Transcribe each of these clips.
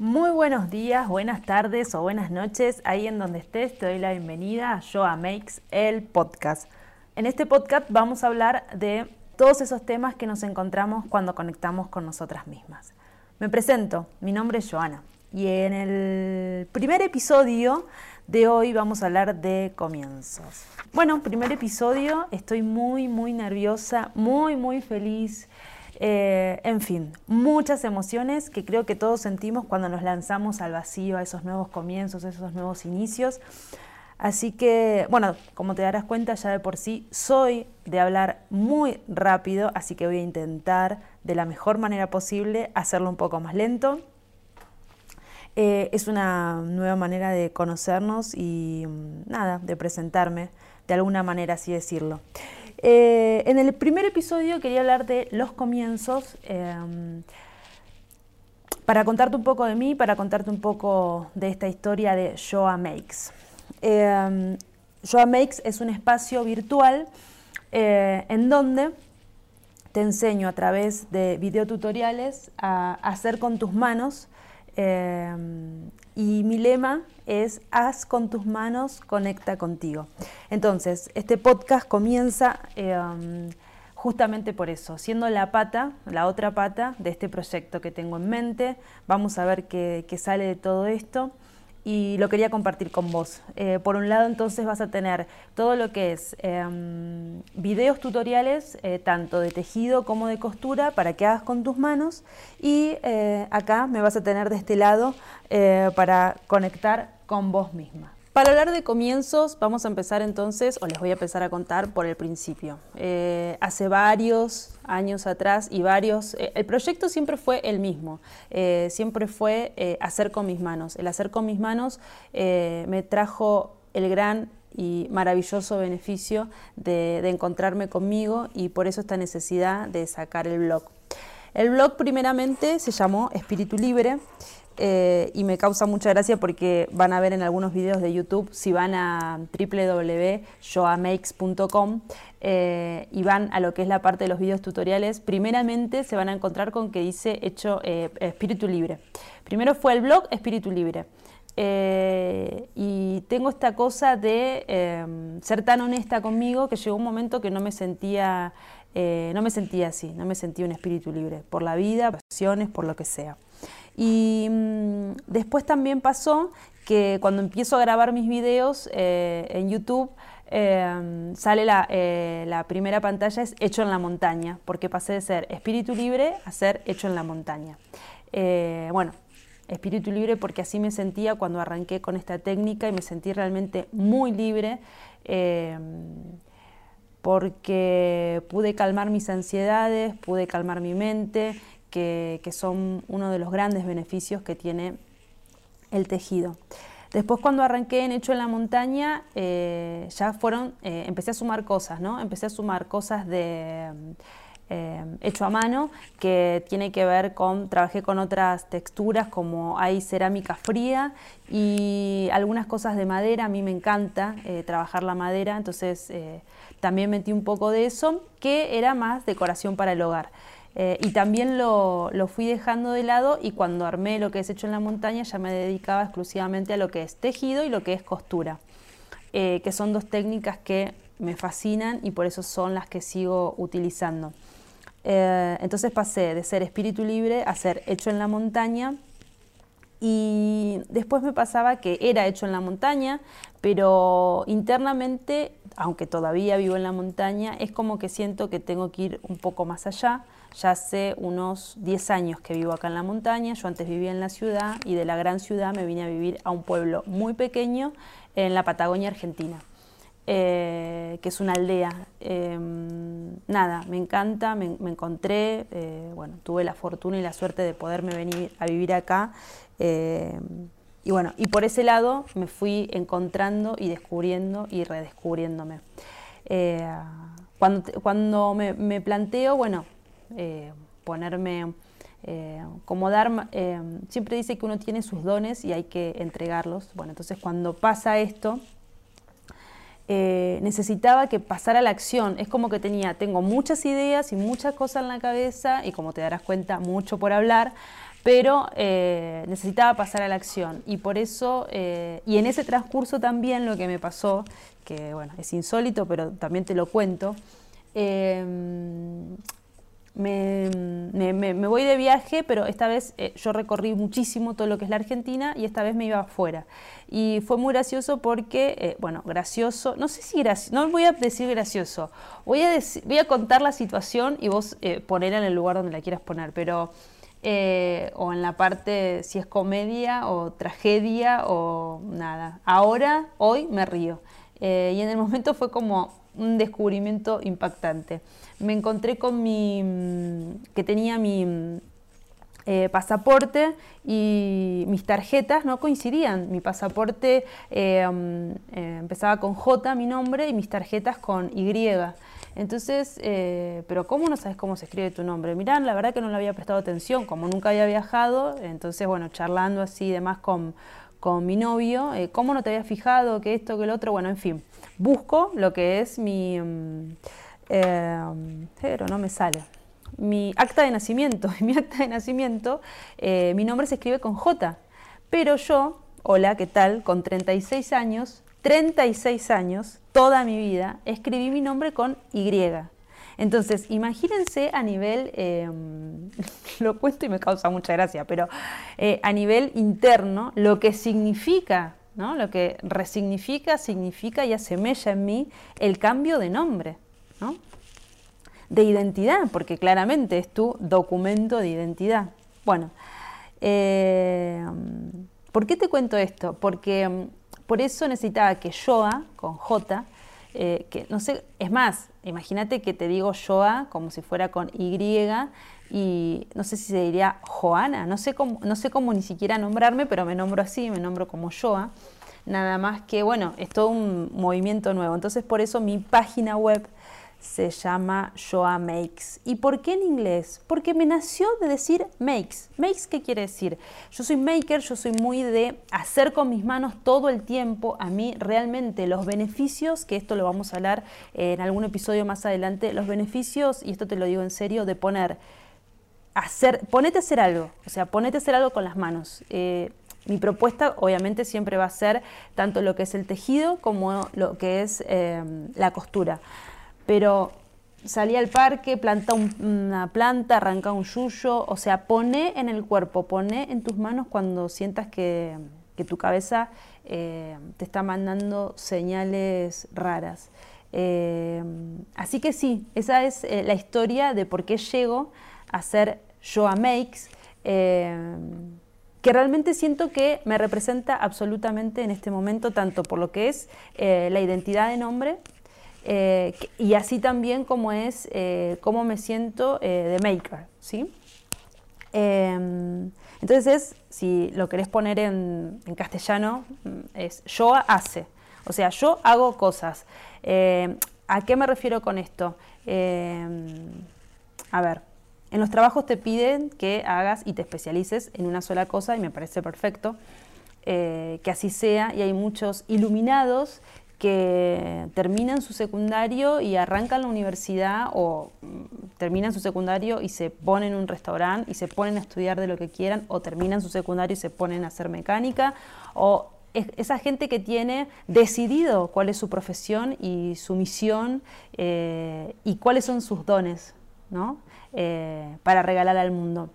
Muy buenos días, buenas tardes o buenas noches. Ahí en donde estés te doy la bienvenida a Joa Makes, el podcast. En este podcast vamos a hablar de todos esos temas que nos encontramos cuando conectamos con nosotras mismas. Me presento, mi nombre es Joana y en el primer episodio de hoy vamos a hablar de comienzos. Bueno, primer episodio, estoy muy, muy nerviosa, muy, muy feliz. Eh, en fin, muchas emociones que creo que todos sentimos cuando nos lanzamos al vacío, a esos nuevos comienzos, a esos nuevos inicios. Así que, bueno, como te darás cuenta ya de por sí, soy de hablar muy rápido, así que voy a intentar de la mejor manera posible hacerlo un poco más lento. Eh, es una nueva manera de conocernos y mm, nada, de presentarme, de alguna manera así decirlo. Eh, en el primer episodio quería hablar de los comienzos, em, para contarte un poco de mí, para contarte un poco de esta historia de Joa Makes. Eh, Joa Makes es un espacio virtual en donde te enseño a través de videotutoriales a hacer con tus manos Em, y mi lema es haz con tus manos, conecta contigo. Entonces, este podcast comienza em, justamente por eso, siendo la pata, la otra pata de este proyecto que tengo en mente. Vamos a ver qué sale de todo esto y lo quería compartir con vos. Eh, por un lado, entonces vas a tener todo lo que es em, videos tutoriales, eh, tanto de tejido como de costura, para que hagas con tus manos. Y eh, acá me vas a tener de este lado para conectar con vos misma. Para hablar de comienzos, vamos a empezar entonces, o les voy a empezar a contar por el principio. Eh, hace varios años atrás y varios, eh, el proyecto siempre fue el mismo, eh, siempre fue hacer con mis manos. El hacer con mis manos me trajo el gran y maravilloso beneficio de, de encontrarme conmigo y por eso esta necesidad de sacar el blog. El blog primeramente se llamó Espíritu Libre eh, y me causa mucha gracia porque van a ver en algunos videos de YouTube, si van a www.joamakes.com eh, y van a lo que es la parte de los videos tutoriales, primeramente se van a encontrar con que dice hecho eh, espíritu libre. Primero fue el blog Espíritu Libre. y tengo esta cosa de ser tan honesta conmigo que llegó un momento que no me sentía, no me sentía así, no me sentía un espíritu libre, por la vida, pasiones, por lo que sea. Y mm, después también pasó que cuando empiezo a grabar mis videos eh, en YouTube, eh, sale eh, la, primera pantalla es hecho en la montaña, porque pasé de ser espíritu libre a ser hecho en la montaña. bueno, espíritu libre porque así me sentía cuando arranqué con esta técnica y me sentí realmente muy libre porque pude calmar mis ansiedades, pude calmar mi mente que, son uno de los grandes beneficios que tiene el tejido. Después cuando arranqué en Hecho en la Montaña, eh, ya fueron, eh, empecé a sumar cosas, ¿no? Empecé a sumar cosas de eh, hecho a mano, que tiene que ver con, trabajé con otras texturas como hay cerámica fría y algunas cosas de madera, a mí me encanta trabajar la madera, entonces también metí un poco de eso, que era más decoración para el hogar. Eh, y también lo, fui dejando de lado y cuando armé lo que es hecho en la montaña ya me dedicaba exclusivamente a lo que es tejido y lo que es costura, eh, que son dos técnicas que me fascinan y por eso son las que sigo utilizando. Eh, entonces pasé de ser espíritu libre a ser hecho en la montaña y después me pasaba que era hecho en la montaña, pero internamente, aunque todavía vivo en la montaña, es como que siento que tengo que ir un poco más allá. Ya hace unos 10 años que vivo acá en la montaña, yo antes vivía en la ciudad y de la gran ciudad me vine a vivir a un pueblo muy pequeño en la Patagonia Argentina. Eh, que es una aldea. Em, nada, me encanta, me, encontré, eh, bueno, tuve la fortuna y la suerte de poderme venir a vivir acá. Y bueno, y por ese lado me fui encontrando y descubriendo y redescubriéndome. Eh, cuando, cuando me, planteo, bueno, ponerme, como dar, em, siempre dice que uno tiene sus dones y hay que entregarlos. Bueno, entonces cuando pasa esto, eh, necesitaba que pasara la acción. Es como que tenía, tengo muchas ideas y muchas cosas en la cabeza y como te darás cuenta, mucho por hablar, pero eh, necesitaba pasar a la acción y por eso, eh, y en ese transcurso también lo que me pasó, que bueno, es insólito, pero también te lo cuento, em, me, voy de viaje, pero esta vez eh, yo recorrí muchísimo todo lo que es la Argentina y esta vez me iba afuera. Y fue muy gracioso porque, bueno, gracioso, no sé si gracioso, no voy a decir gracioso, voy a, voy a contar la situación y vos poner en el lugar donde la quieras poner, pero eh, o en la parte si es comedia o tragedia o nada. Ahora, hoy me río. Eh, y en el momento fue como un descubrimiento impactante. Me encontré con mi, mm, que tenía mi mm, eh, pasaporte y mis tarjetas no coincidían. Mi pasaporte mm, empezaba con J, mi nombre, y mis tarjetas con Y. Entonces, eh, pero ¿cómo no sabes cómo se escribe tu nombre? Mirá, la verdad que no le había prestado atención, como nunca había viajado, entonces, bueno, charlando así y demás con, mi novio, eh, ¿cómo no te había fijado que esto, que el otro? Bueno, en fin, busco lo que es mi... Mm, eh, pero no me sale. Mi acta de nacimiento. mi acta de nacimiento, mi nombre se escribe con J. Pero yo, hola, ¿qué tal? Con 36 años, 36 años, toda mi vida, escribí mi nombre con Y. Entonces, imagínense a nivel, em, lo cuento y me causa mucha gracia, pero eh, a nivel interno, lo que significa, ¿no? lo que resignifica, significa y asemella en mí el cambio de nombre, ¿no? De identidad, porque claramente es tu documento de identidad. Bueno, em, ¿por qué te cuento esto? Porque em, por eso necesitaba que Joa, con J, eh, que no sé, es más, imagínate que te digo Joa como si fuera con Y y no sé si se diría Joana, no sé cómo, no sé cómo ni siquiera nombrarme, pero me nombro así, me nombro como Joa. Nada más que, bueno, es todo un movimiento nuevo. Entonces, por eso mi página web se llama Joa Makes. ¿Y por qué en inglés? Porque me nació de decir makes. Makes, ¿qué quiere decir? Yo soy maker, yo soy muy de hacer con mis manos todo el tiempo. A mí realmente los beneficios, que esto lo vamos a hablar en algún episodio más adelante, los beneficios, y esto te lo digo en serio, de poner, hacer, ponete a hacer algo, o sea, ponete a hacer algo con las manos. Eh, mi propuesta obviamente siempre va a ser tanto lo que es el tejido como lo que es eh, la costura pero salí al parque, planta una planta, arranca un yuyo, o sea, pone en el cuerpo, pone en tus manos cuando sientas que, tu cabeza eh, te está mandando señales raras. Eh, así que sí, esa es eh, la historia de por qué llego a ser Joa Makes, que realmente siento que me representa absolutamente en este momento, tanto por lo que es la identidad de nombre, eh, y así también como es eh, cómo me siento eh, de maker, ¿sí? Em, entonces, si lo querés poner en, castellano, mm, es yo hace, o sea, yo hago cosas. Em, ¿A qué me refiero con esto? Em, a ver, en los trabajos te piden que hagas y te especialices en una sola cosa y me parece perfecto. que así sea y hay muchos iluminados que terminan su secundario y arrancan la universidad o mm, terminan su secundario y se ponen en un restaurante y se ponen a estudiar de lo que quieran o terminan su secundario y se ponen a hacer mecánica o esa gente que tiene decidido cuál es su profesión y su misión eh, y cuáles son sus dones ¿no? Eh, para regalar al mundo.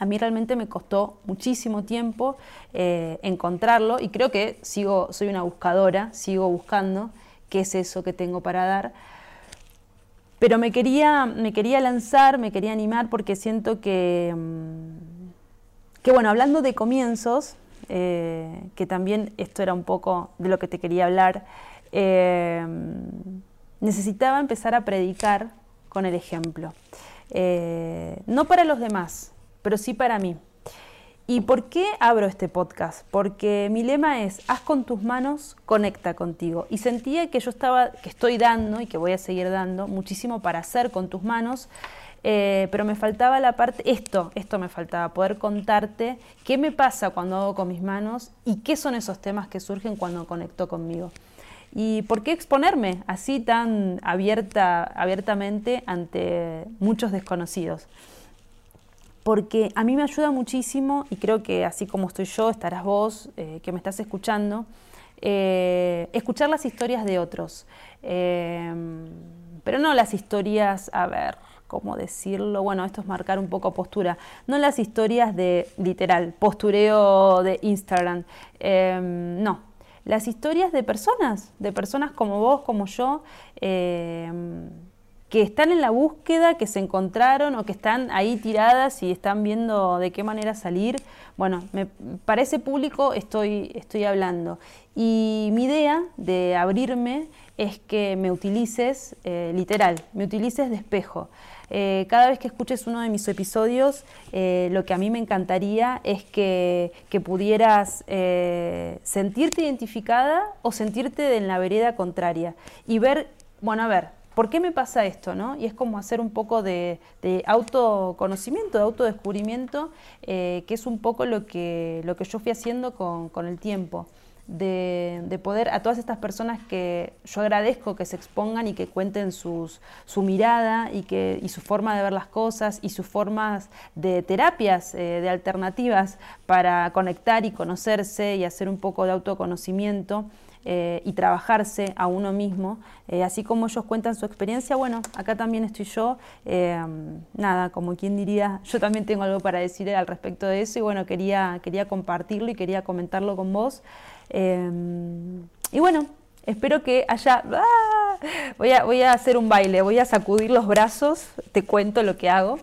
A mí realmente me costó muchísimo tiempo eh, encontrarlo y creo que sigo, soy una buscadora, sigo buscando qué es eso que tengo para dar. Pero me quería, me quería lanzar, me quería animar porque siento que, mm, que bueno, hablando de comienzos, eh, que también esto era un poco de lo que te quería hablar, eh, necesitaba empezar a predicar con el ejemplo. no para los demás, pero sí para mí. ¿Y por qué abro este podcast? Porque mi lema es, haz con tus manos, conecta contigo. Y sentía que yo estaba, que estoy dando y que voy a seguir dando muchísimo para hacer con tus manos, eh, pero me faltaba la parte, esto, esto me faltaba, poder contarte qué me pasa cuando hago con mis manos y qué son esos temas que surgen cuando conecto conmigo. ¿Y por qué exponerme así tan abierta, abiertamente ante muchos desconocidos? Porque a mí me ayuda muchísimo y creo que así como estoy yo, estarás vos eh, que me estás escuchando, eh, escuchar las historias de otros. pero no las historias, a ver, ¿cómo decirlo? Bueno, esto es marcar un poco postura. No las historias de literal, postureo de Instagram. no, las historias de personas, de personas como vos, como yo, que están en la búsqueda, que se encontraron o que están ahí tiradas y están viendo de qué manera salir. Bueno, para ese público estoy, estoy hablando. Y mi idea de abrirme es que me utilices, eh, literal, me utilices de espejo. Eh, cada vez que escuches uno de mis episodios, eh, lo que a mí me encantaría es que, que pudieras sentirte identificada o sentirte en la vereda contraria y ver, bueno, a ver, ¿por qué me pasa esto? ¿no? Y es como hacer un poco de, autoconocimiento, de autodescubrimiento, eh, que es un poco lo que, lo que yo fui haciendo con, el tiempo. De, poder a todas estas personas que yo agradezco que se expongan y que cuenten sus, su mirada y, que, y su forma de ver las cosas y sus formas de terapias, eh, de alternativas para conectar y conocerse y hacer un poco de autoconocimiento. Eh, y trabajarse a uno mismo. Eh, así como ellos cuentan su experiencia, bueno, acá también estoy yo. Eh, nada, como quien diría, yo también tengo algo para decir al respecto de eso y bueno, quería, quería compartirlo y quería comentarlo con vos. y bueno, espero que haya... ¡ah! Voy, a, voy a hacer un baile, voy a sacudir los brazos, te cuento lo que hago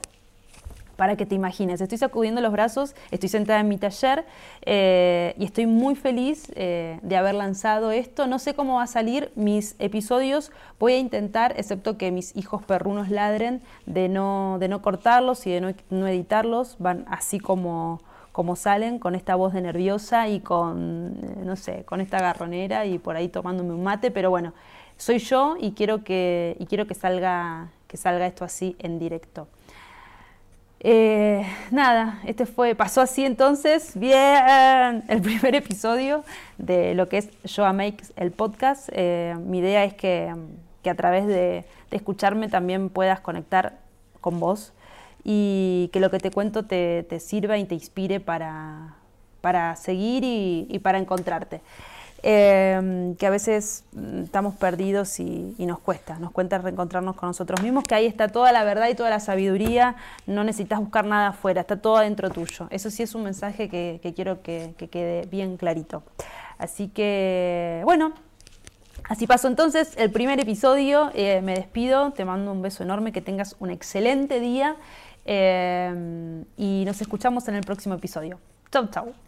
para que te imagines. Estoy sacudiendo los brazos, estoy sentada en mi taller eh, y estoy muy feliz eh, de haber lanzado esto. No sé cómo va a salir mis episodios. Voy a intentar, excepto que mis hijos perrunos ladren, de no, de no cortarlos y de no, editarlos. Van así como, como salen, con esta voz de nerviosa y con, eh, no sé, con esta garronera y por ahí tomándome un mate. Pero bueno, soy yo y quiero que, y quiero que, salga, que salga esto así en directo. Eh, nada, este fue, pasó así entonces, bien, el primer episodio de lo que es Yoga Makes el podcast. Eh, mi idea es que, a través de, escucharme también puedas conectar con vos y que lo que te cuento te, sirva y te inspire para, para seguir y para encontrarte. Em, que a veces mm, estamos perdidos y, nos cuesta, nos cuesta reencontrarnos con nosotros mismos, que ahí está toda la verdad y toda la sabiduría, no necesitas buscar nada afuera, está todo adentro tuyo. Eso sí es un mensaje que, quiero que, quede bien clarito. Así que, bueno, así pasó entonces el primer episodio, eh, me despido, te mando un beso enorme, que tengas un excelente día em, y nos escuchamos en el próximo episodio. Chau, chau.